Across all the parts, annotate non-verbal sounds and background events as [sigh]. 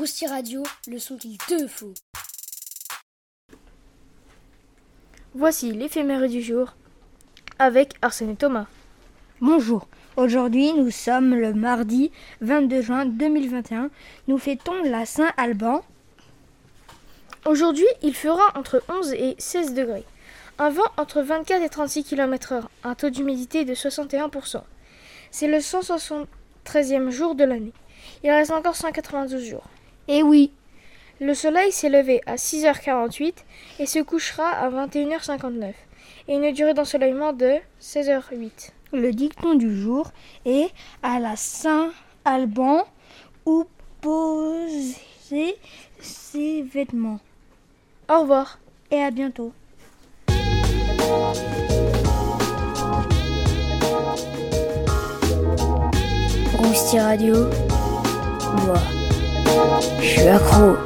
Rousti Radio, le son qu'il te faut. Voici l'éphémère du jour avec Arsène et Thomas. Bonjour, aujourd'hui nous sommes le mardi 22 juin 2021. Nous fêtons la Saint-Alban. Aujourd'hui, il fera entre 11 et 16 degrés. Un vent entre 24 et 36 km/h, un taux d'humidité de 61%. C'est le 173e jour de l'année. Il reste encore 192 jours. Eh oui, Le soleil s'est levé à 6h48 et se couchera à 21h59. Et une durée d'ensoleillement de 16h08. le dicton du jour est à la Saint-Alban où poser ses vêtements. Au revoir. Et à bientôt. Rousti Radio, moi, je suis accro.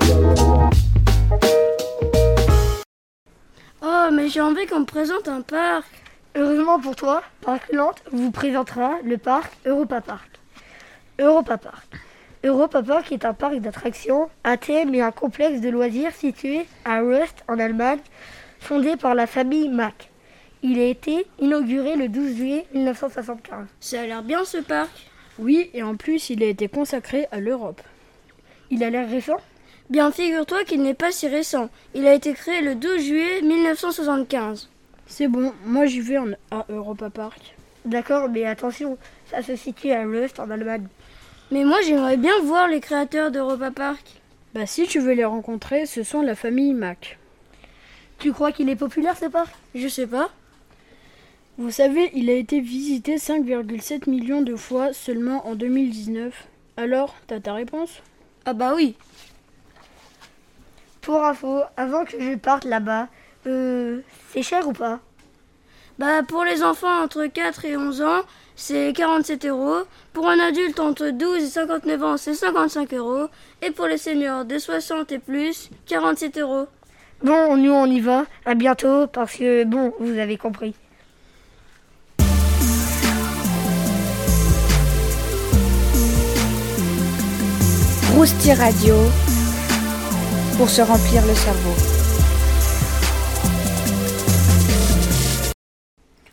Oh, mais j'ai envie qu'on me présente un parc. Heureusement pour toi, Parc Lente vous présentera le parc Europa Park. Europa Park. Europa Park est un parc d'attractions, un thème et un complexe de loisirs situé à Rust en Allemagne, fondé par la famille Mack. Il a été inauguré le 12 juillet 1975. Ça a l'air bien ce parc. Oui, et en plus, il a été consacré à l'Europe. Il a l'air récent Bien, figure-toi qu'il n'est pas si récent. Il a été créé le 12 juillet 1975. C'est bon, moi j'y vais en, à Europa Park. D'accord, mais attention, ça se situe à Rust en Allemagne. Mais moi, j'aimerais bien voir les créateurs d'Europa Park. Bah si tu veux les rencontrer, ce sont la famille Mac. Tu crois qu'il est populaire ce parc? Je sais pas. Vous savez, il a été visité 5,7 millions de fois seulement en 2019. Alors, t'as ta réponse? Ah bah oui. Pour info, avant que je parte là-bas, euh, c'est cher ou pas? Bah pour les enfants entre 4 et 11 ans, c'est 47 euros. Pour un adulte entre 12 et 59 ans, c'est 55 euros. Et pour les seniors de 60 et plus, 47 euros. Bon, nous on y va. À bientôt parce que bon, vous avez compris. Rousti Radio, pour se remplir le cerveau.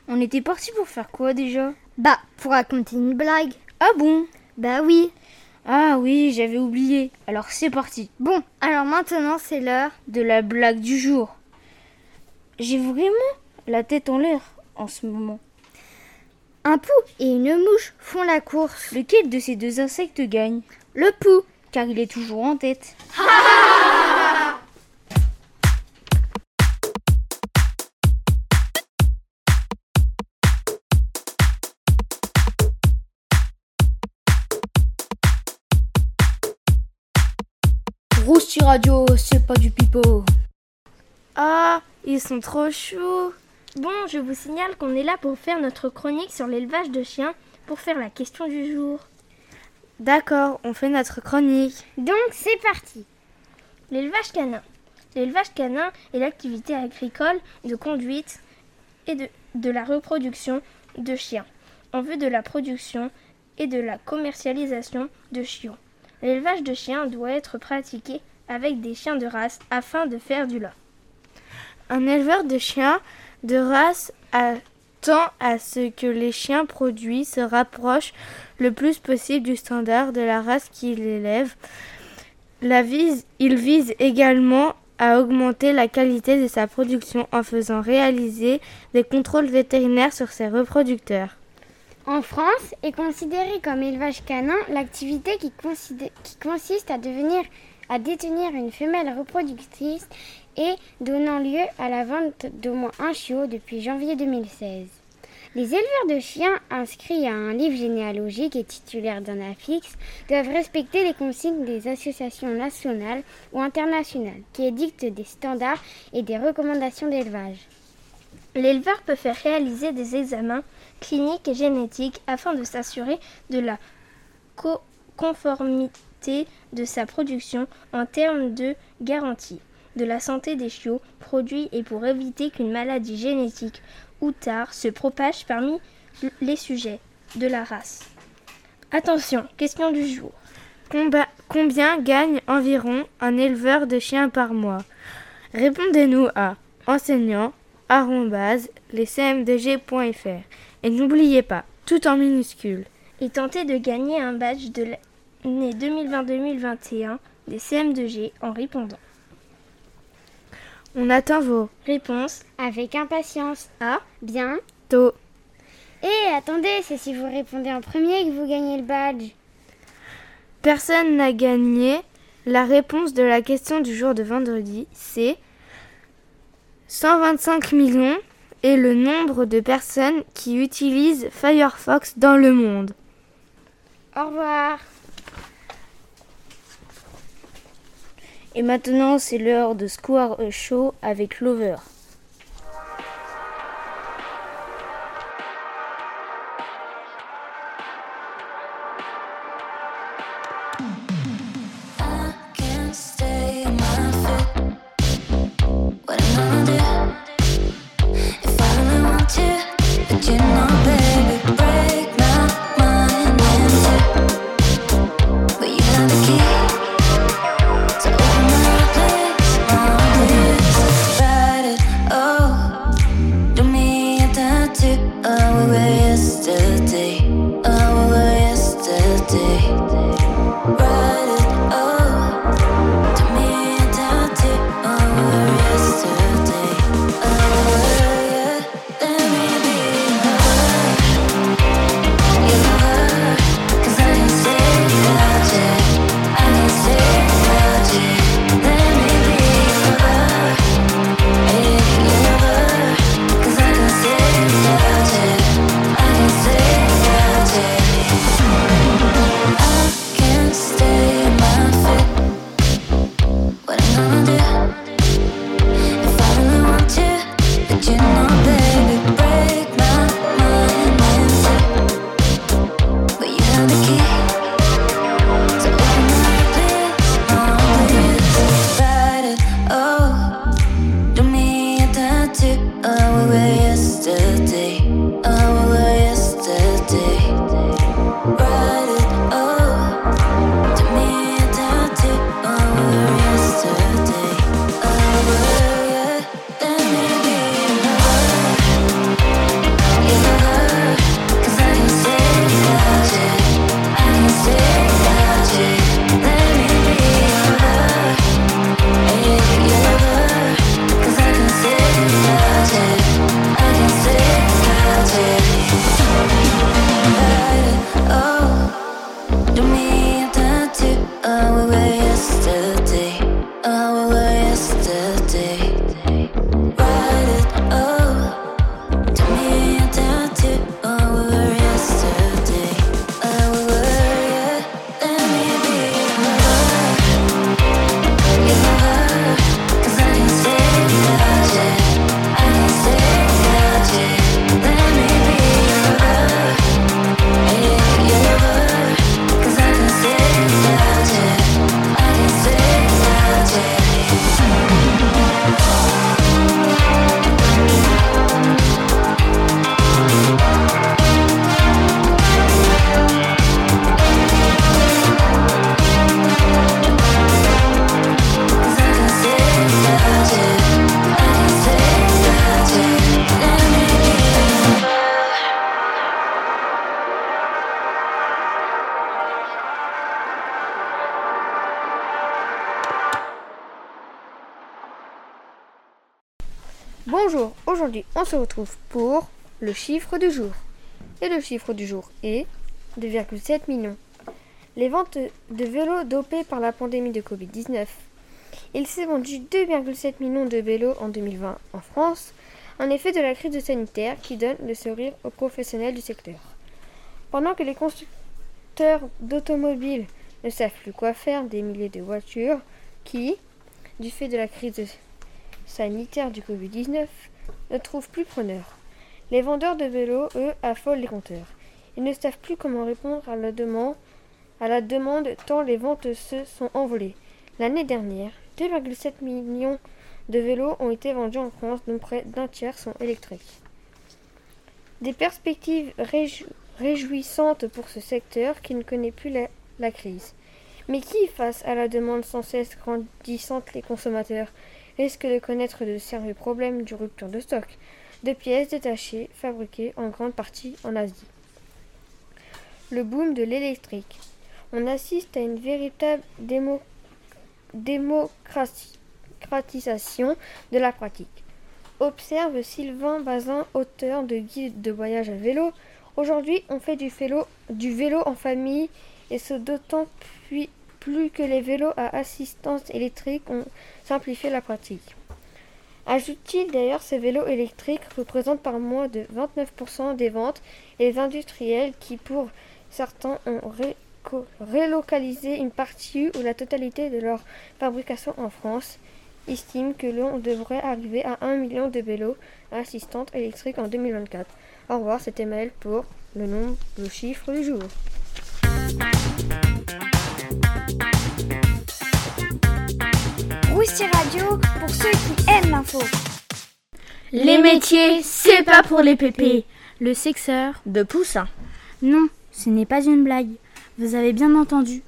On était parti pour faire quoi déjà? Bah, pour raconter une blague. Ah bon? Bah oui. Ah oui, j'avais oublié. Alors c'est parti. Bon, alors maintenant c'est l'heure. De la blague du jour. J'ai vraiment la tête en l'air en ce moment. Un pou et une mouche font la course. Lequel de ces deux insectes gagne? Le pou. Car il est toujours en tête. Rousti Radio, c'est pas du pipeau. Ah, ils sont trop chauds. Bon, je vous signale qu'on est là pour faire notre chronique sur l'élevage de chiens pour faire la question du jour. D'accord, on fait notre chronique. Donc c'est parti. L'élevage canin. L'élevage canin est l'activité agricole de conduite et de, de la reproduction de chiens en vue de la production et de la commercialisation de chiots. L'élevage de chiens doit être pratiqué avec des chiens de race afin de faire du lait. Un éleveur de chiens de race attend à ce que les chiens produits se rapprochent le plus possible du standard de la race qu'il élève. Il vise également à augmenter la qualité de sa production en faisant réaliser des contrôles vétérinaires sur ses reproducteurs. En France est considérée comme élevage canin l'activité qui, consiste à détenir une femelle reproductrice et donnant lieu à la vente d'au moins un chiot depuis janvier 2016. Les éleveurs de chiens inscrits à un livre généalogique et titulaires d'un affixe doivent respecter les consignes des associations nationales ou internationales qui édictent des standards et des recommandations d'élevage. L'éleveur peut faire réaliser des examens cliniques et génétiques afin de s'assurer de la co- conformité de sa production en termes de garantie de la santé des chiots produits et pour éviter qu'une maladie génétique ou tard se propage parmi les sujets de la race. Attention, question du jour. Comba- Combien gagne environ un éleveur de chiens par mois? Répondez-nous à enseignant lescmdg.fr et n'oubliez pas, tout en minuscules. Et tentez de gagner un badge de l'année 2020-2021 des CM2G en répondant. On attend vos réponses avec impatience. À bientôt. Et attendez, c'est si vous répondez en premier que vous gagnez le badge. Personne n'a gagné. La réponse de la question du jour de vendredi, c'est 125 millions est le nombre de personnes qui utilisent Firefox dans le monde. Au revoir. Et maintenant, c'est l'heure de Square Show avec Lover. Aujourd'hui on se retrouve pour le chiffre du jour. Et le chiffre du jour est 2,7 millions. Les ventes de vélos dopés par la pandémie de Covid-19. Il s'est vendu 2,7 millions de vélos en 2020 en France, en effet de la crise sanitaire qui donne le sourire aux professionnels du secteur. Pendant que les constructeurs d'automobiles ne savent plus quoi faire des milliers de voitures qui, du fait de la crise sanitaire du Covid-19, ne trouvent plus preneur. Les vendeurs de vélos, eux, affolent les compteurs. Ils ne savent plus comment répondre à la demande, tant les ventes se sont envolées. L'année dernière, 2,7 millions de vélos ont été vendus en France, dont près d'un tiers sont électriques. Des perspectives réjouissantes pour ce secteur qui ne connaît plus la, la crise. Mais qui, face à la demande sans cesse grandissante des consommateurs, risque de connaître de sérieux problèmes du rupture de stock de pièces détachées fabriquées en grande partie en Asie Le boom de l'électrique. On assiste à une véritable démo démocratisation de la pratique. Observe Sylvain Bazin, auteur de guide de voyage à vélo. Aujourd'hui, on fait du vélo, en famille et ce d'autant plus que les vélos à assistance électrique ont simplifié la pratique. Ajoute-t-il d'ailleurs, ces vélos électriques représentent par mois de 29% des ventes et les industriels qui, pour certains, ont relocalisé une partie ou la totalité de leur fabrication en France, estiment que l'on devrait arriver à 1 million de vélos à assistance électrique en 2024. Au revoir, c'était Maël pour le nombre, le chiffre du jour. Radio pour ceux qui aiment l'info. Les métiers, c'est pas pour les pépés. Le sexeur De poussin. Non, ce n'est pas une blague. Vous avez bien entendu.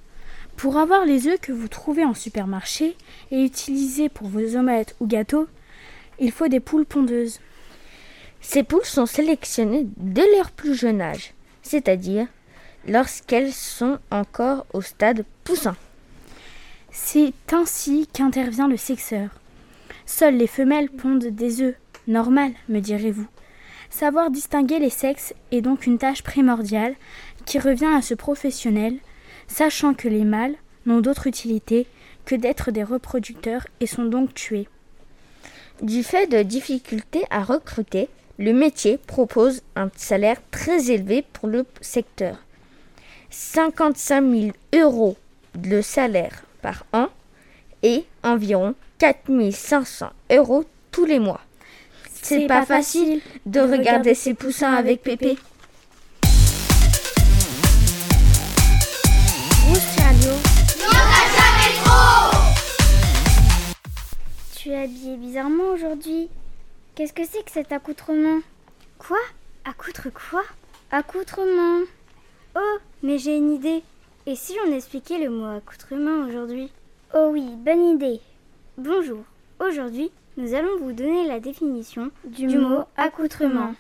Pour avoir les œufs que vous trouvez en supermarché et utiliser pour vos omelettes ou gâteaux, il faut des poules pondeuses. Ces poules sont sélectionnées dès leur plus jeune âge, c'est-à-dire lorsqu'elles sont encore au stade poussin. C'est ainsi qu'intervient le sexeur. Seules les femelles pondent des œufs. Normal, me direz-vous. Savoir distinguer les sexes est donc une tâche primordiale qui revient à ce professionnel, sachant que les mâles n'ont d'autre utilité que d'être des reproducteurs et sont donc tués. Du fait de difficultés à recruter, le métier propose un salaire très élevé pour le secteur. 55 000 euros de salaire par an et environ 4 500 euros tous les mois. C'est pas, facile de regarder ces poussins avec Pépé. Tu es habillée bizarrement aujourd'hui. Qu'est-ce que c'est que cet accoutrement? Quoi? Accoutre quoi? Accoutrement. Oh, mais j'ai une idée. Et si on expliquait le mot accoutrement aujourd'hui Oh oui, bonne idée. Bonjour. Aujourd'hui, nous allons vous donner la définition du, mot accoutrement.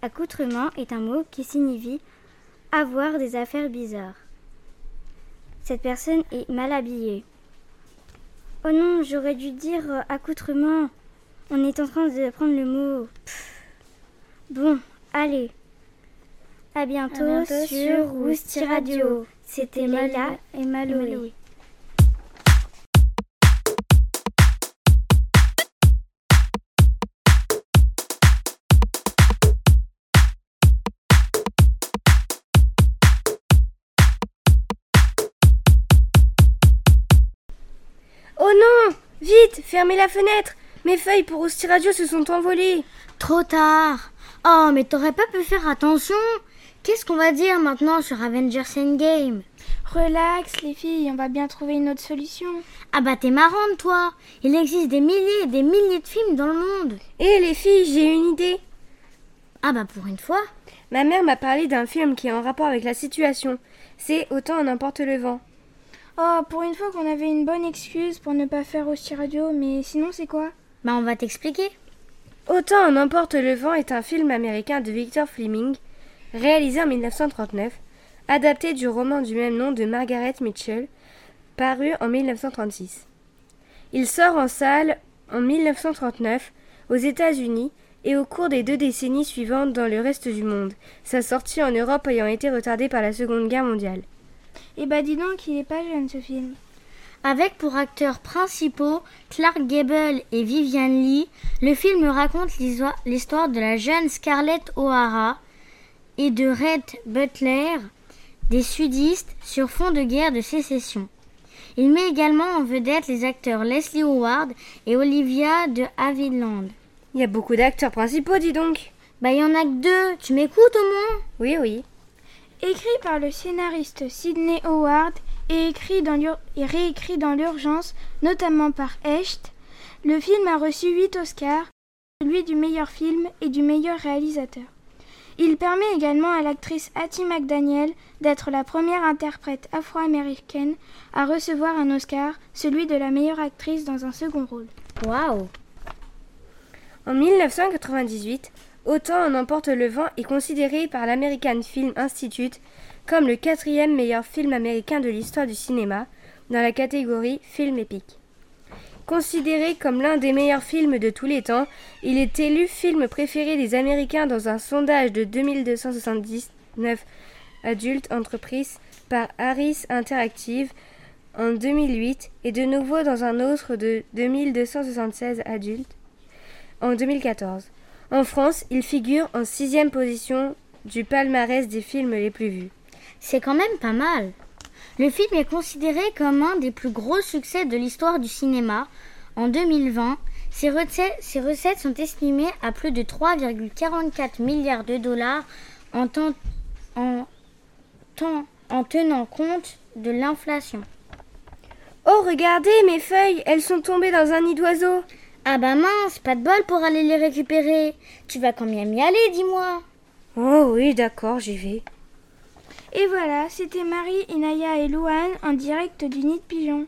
Accoutrement est un mot qui signifie avoir des affaires bizarres. Cette personne est mal habillée. Oh non, j'aurais dû dire euh, accoutrement. On est en train de prendre le mot. Bon, allez. À bientôt, sur Rousti Radio. C'était Leila et Maloé. Oh non Vite Fermez la fenêtre Mes feuilles pour Rousti Radio se sont envolées Trop tard. Oh, mais t'aurais pas pu faire attention. Qu'est-ce qu'on va dire maintenant sur Avengers Endgame? Relax, les filles, on va bien trouver une autre solution. Ah bah t'es marrante, toi. Il existe des milliers et des milliers de films dans le monde. Eh les filles, j'ai une idée Ah bah pour une fois. Ma mère m'a parlé d'un film qui est en rapport avec la situation. C'est Autant en emporte le vent. Oh, pour une fois qu'on avait une bonne excuse pour ne pas faire aussi radio, mais sinon c'est quoi? Bah on va t'expliquer. Autant en emporte le vent est un film américain de Victor Fleming, réalisé en 1939, adapté du roman du même nom de Margaret Mitchell, paru en 1936. Il sort en salle en 1939 aux États-Unis et au cours des deux décennies suivantes dans le reste du monde, sa sortie en Europe ayant été retardée par la Seconde Guerre mondiale. Eh bah dis donc, il est pas jeune ce film. Avec pour acteurs principaux Clark Gable et Vivian Lee, le film raconte l'histoire de la jeune Scarlett O'Hara et de Red Butler, des sudistes sur fond de guerre de sécession. Il met également en vedette les acteurs Leslie Howard et Olivia de Havilland. Il y a beaucoup d'acteurs principaux, dis donc. Bah y en a que deux, tu m'écoutes au moins? Oui, oui. Écrit par le scénariste Sidney Howard et, écrit dans l'ur- et réécrit dans l'urgence, notamment par Hecht, le film a reçu 8 Oscars, celui du meilleur film et du meilleur réalisateur. Il permet également à l'actrice Hattie McDaniel d'être la première interprète afro-américaine à recevoir un Oscar, celui de la meilleure actrice dans un second rôle. Waouh En 1998, Autant en emporte le vent est considéré par l'American Film Institute comme le quatrième meilleur film américain de l'histoire du cinéma dans la catégorie film épique. Considéré comme l'un des meilleurs films de tous les temps, il est élu film préféré des Américains dans un sondage de 2279 adultes entreprises par Harris Interactive en 2008 et de nouveau dans un autre de 2276 adultes en 2014. En France, il figure en sixième position du palmarès des films les plus vus. C'est quand même pas mal. Le film est considéré comme un des plus gros succès de l'histoire du cinéma. En 2020, ses recettes, ses recettes sont estimées à plus de 3,44 milliards de dollars en, en, en tenant compte de l'inflation. Oh, regardez, mes feuilles, elles sont tombées dans un nid d'oiseaux. Ah bah mince, pas de bol pour aller les récupérer. Tu vas quand même y aller, dis-moi. Oh oui, d'accord, j'y vais. Et voilà, c'était Marie, Inaya et Louane en direct du nid de pigeon.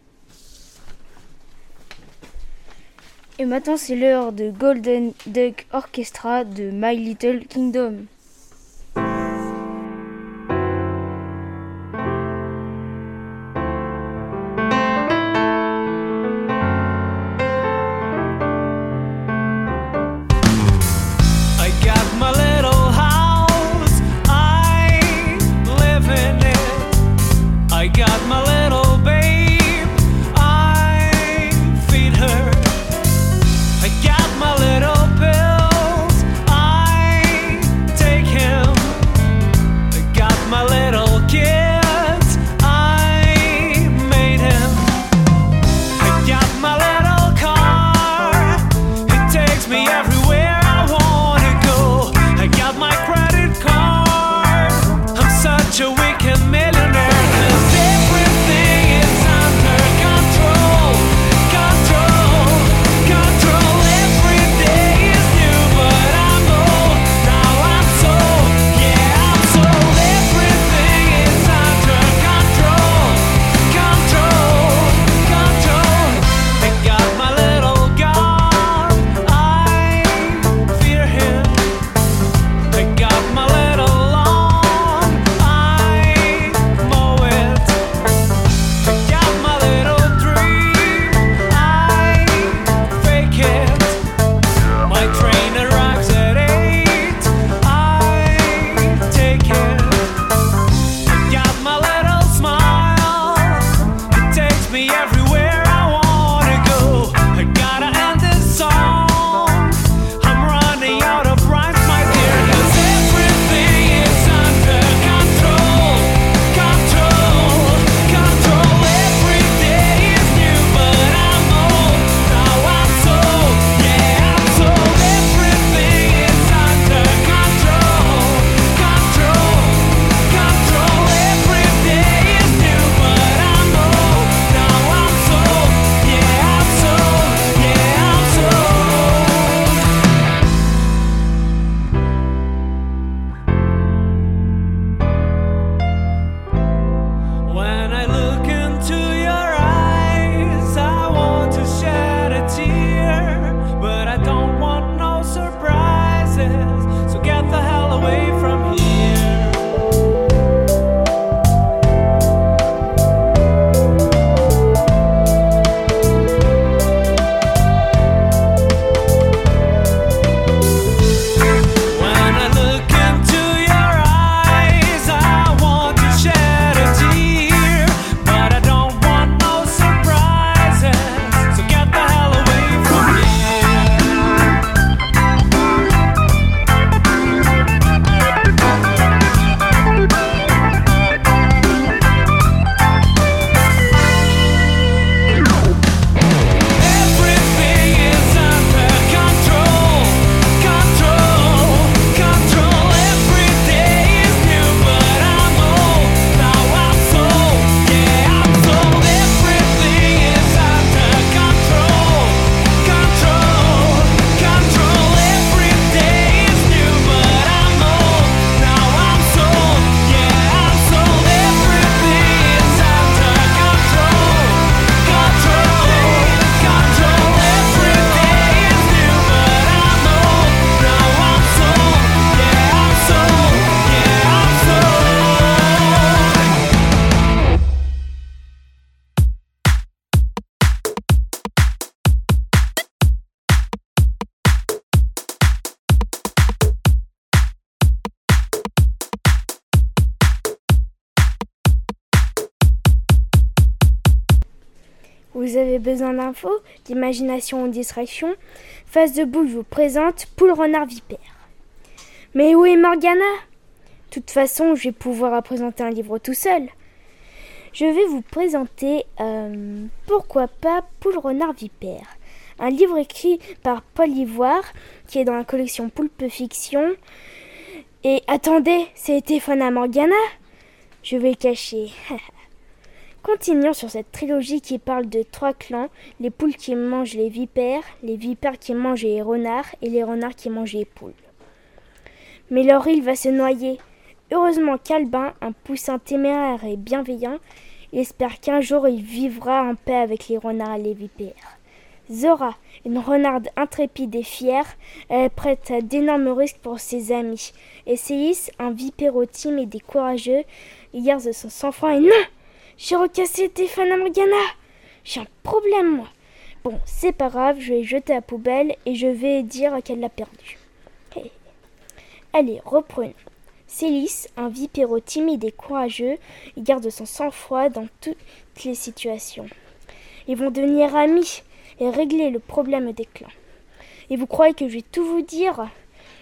Et maintenant, c'est l'heure de Golden Duck Orchestra de My Little Kingdom. Avez besoin d'infos, d'imagination ou de distraction Face de boule vous présente Poule Renard Vipère. Mais où est Morgana? De toute façon, je vais pouvoir présenter un livre tout seul. Je vais vous présenter euh, Pourquoi pas Poule Renard Vipère? Un livre écrit par Paul Ivoire qui est dans la collection Poulpe Fiction. Et attendez, c'est Tefana Morgana? Je vais cacher. [laughs] Continuons sur cette trilogie qui parle de trois clans, les poules qui mangent les vipères, les vipères qui mangent les renards et les renards qui mangent les poules. Mais leur île va se noyer. Heureusement qu'Albin, un poussin téméraire et bienveillant, espère qu'un jour il vivra en paix avec les renards et les vipères. Zora, une renarde intrépide et fière, est prête à d'énormes risques pour ses amis. Et un vipéro timide et courageux, garde son sang-froid et non j'ai recassé Tefana Morgana J'ai un problème, moi. Bon, c'est pas grave, je vais jeter à la poubelle et je vais dire qu'elle l'a perdu. Allez, reprenons. Célis, un vipéro timide et courageux, il garde son sang-froid dans toutes les situations. Ils vont devenir amis et régler le problème des clans. Et vous croyez que je vais tout vous dire?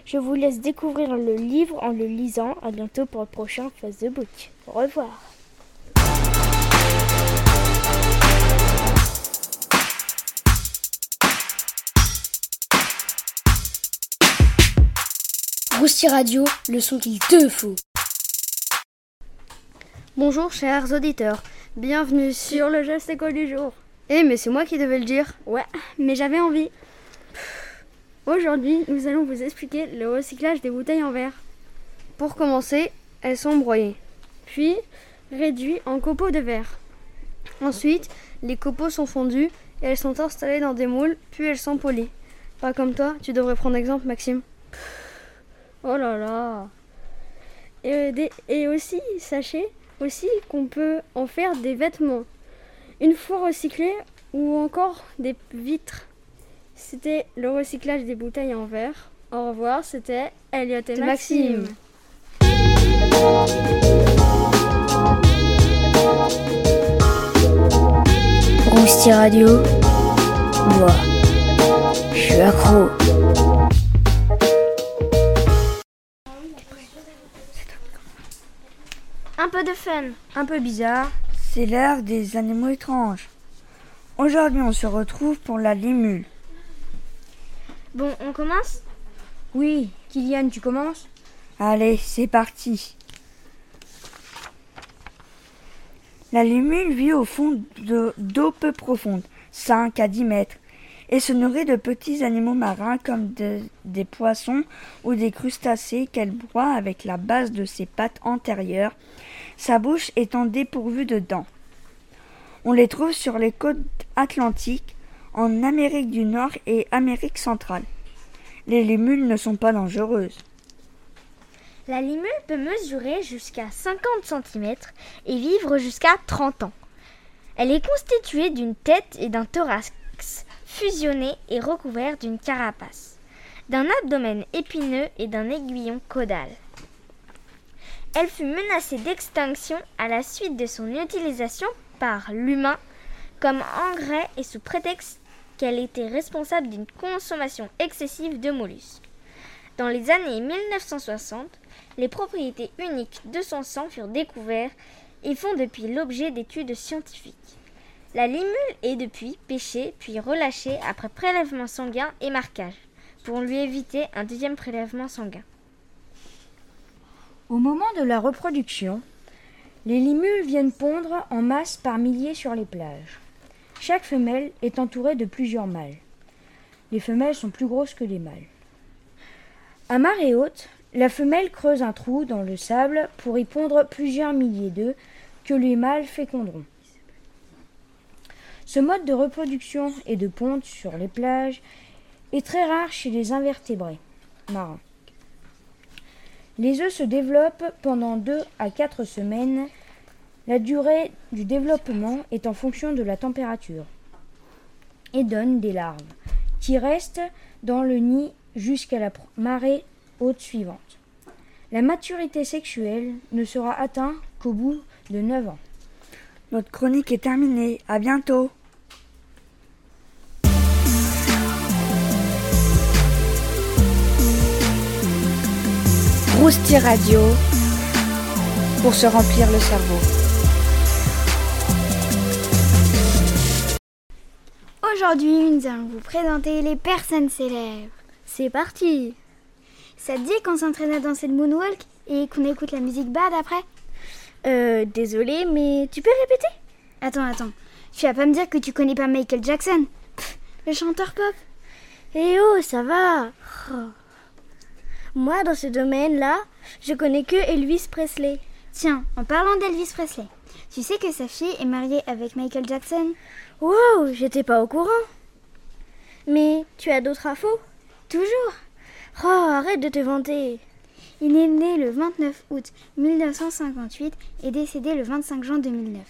Je vous laisse découvrir le livre en le lisant. À bientôt pour le prochain Face de Book. Au revoir. Rousti Radio, le son qu'il te faut. Bonjour chers auditeurs, bienvenue sur le geste école du jour? Eh mais c'est moi qui devais le dire. Ouais, mais j'avais envie. Aujourd'hui, nous allons vous expliquer le recyclage des bouteilles en verre. Pour commencer, elles sont broyées, puis réduites en copeaux de verre. Ensuite, les copeaux sont fondus et elles sont installées dans des moules, puis elles sont polies. Pas comme toi, tu devrais prendre exemple, Maxime. Oh là là. Et, et aussi, sachez aussi qu'on peut en faire des vêtements. Une fois recyclés ou encore des vitres. C'était le recyclage des bouteilles en verre. Au revoir, c'était Elliot et Maxime. Rousti Radio. Moi, je suis accro. Un peu de fun. Un peu bizarre. C'est l'heure des animaux étranges. Aujourd'hui, on se retrouve pour la limule. Bon, on commence? Oui, Kylian, tu commences? Allez, c'est parti. La limule vit au fond d'eau peu profonde, 5 à 10 mètres, et se nourrit de petits animaux marins comme des poissons ou des crustacés qu'elle broie avec la base de ses pattes antérieures, sa bouche étant dépourvue de dents. On les trouve sur les côtes atlantiques, en Amérique du Nord et Amérique centrale. Les limules ne sont pas dangereuses. La limule peut mesurer jusqu'à 50 cm et vivre jusqu'à 30 ans. Elle est constituée d'une tête et d'un thorax fusionnés et recouverts d'une carapace, d'un abdomen épineux et d'un aiguillon caudal. Elle fut menacée d'extinction à la suite de son utilisation par l'humain comme engrais et sous prétexte qu'elle était responsable d'une consommation excessive de mollusques. Dans les années 1960, les propriétés uniques de son sang furent découvertes et font depuis l'objet d'études scientifiques. La limule est depuis pêchée puis relâchée après prélèvement sanguin et marquage, pour lui éviter un deuxième prélèvement sanguin. Au moment de la reproduction, les limules viennent pondre en masse par milliers sur les plages. Chaque femelle est entourée de plusieurs mâles. Les femelles sont plus grosses que les mâles. À marée haute, la femelle creuse un trou dans le sable pour y pondre plusieurs milliers d'œufs que les mâles féconderont. Ce mode de reproduction et de ponte sur les plages est très rare chez les invertébrés marins. Les œufs se développent pendant 2 à 4 semaines. La durée du développement est en fonction de la température et donne des larves qui restent dans le nid jusqu'à la marée haute suivante. La maturité sexuelle ne sera atteinte qu'au bout de 9 ans. Notre chronique est terminée. À bientôt. Rousti Radio pour se remplir le cerveau. Aujourd'hui, nous allons vous présenter les personnes célèbres. C'est parti Ça te dit qu'on s'entraîne à danser le moonwalk et qu'on écoute la musique bad après euh, désolé, mais tu peux répéter? Attends, attends. Tu vas pas me dire que tu connais pas Michael Jackson? Pff, Le chanteur pop Eh oh, ça va Oh. Moi, dans ce domaine-là, je connais que Elvis Presley. Tiens, en parlant d'Elvis Presley, tu sais que sa fille est mariée avec Michael Jackson? Wow, j'étais pas au courant. Mais tu as d'autres infos? Toujours Oh, arrête de te vanter. Il est né le 29 août 1958 et décédé le 25 juin 2009.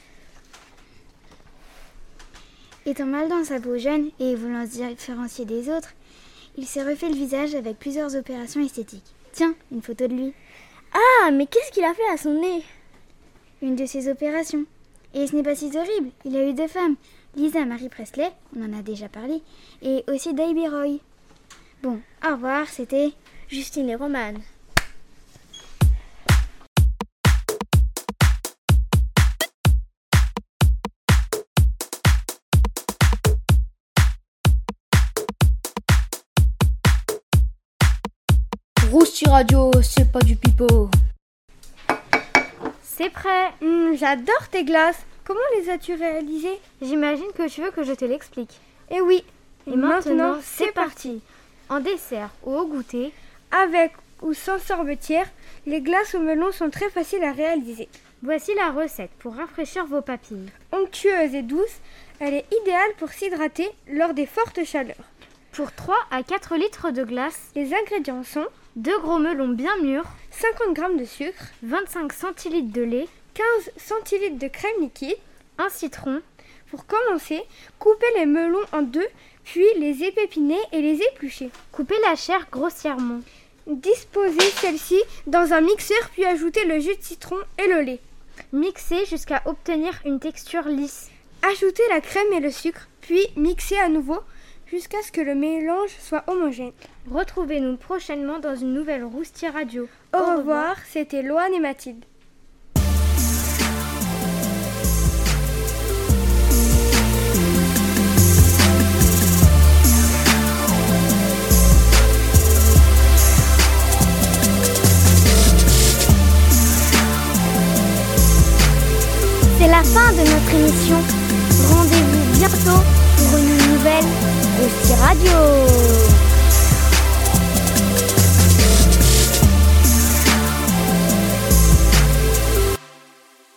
Étant mal dans sa peau jeune et voulant se différencier des autres, il s'est refait le visage avec plusieurs opérations esthétiques. Tiens, une photo de lui. Ah, mais qu'est-ce qu'il a fait à son nez? Une de ses opérations. Et ce n'est pas si horrible, il a eu deux femmes. Lisa Marie Presley, on en a déjà parlé, et aussi Davy Roy. Bon, au revoir, c'était Justine et Romane. Rousti Radio, c'est pas du pipeau. C'est prêt. Hum, J'adore tes glaces. Comment les as-tu réalisées? J'imagine que tu veux que je te l'explique. Eh oui. Et maintenant, c'est parti. En dessert ou au goûter, Avec ou sans sorbetière, les glaces au melon sont très faciles à réaliser. voici la recette pour rafraîchir vos papilles. Onctueuse et douce, elle est idéale pour s'hydrater lors des fortes chaleurs. Pour 3 à 4 litres de glace, Les ingrédients sont 2 gros melons bien mûrs, 50 g de sucre, 25 centilitres de lait, 15 centilitres de crème liquide. un citron, Pour commencer, coupez les melons en deux, puis les épépiner et les éplucher. coupez la chair grossièrement. Disposez celle-ci dans un mixeur, puis ajoutez le jus de citron et le lait. Mixez jusqu'à obtenir une texture lisse. Ajoutez la crème et le sucre, puis mixez à nouveau jusqu'à ce que le mélange soit homogène. Retrouvez-nous prochainement dans une nouvelle Roustier Radio. Au, revoir, c'était Loane et Mathilde. C'est la fin de notre émission. Rendez-vous bientôt pour une nouvelle Rousti Radio.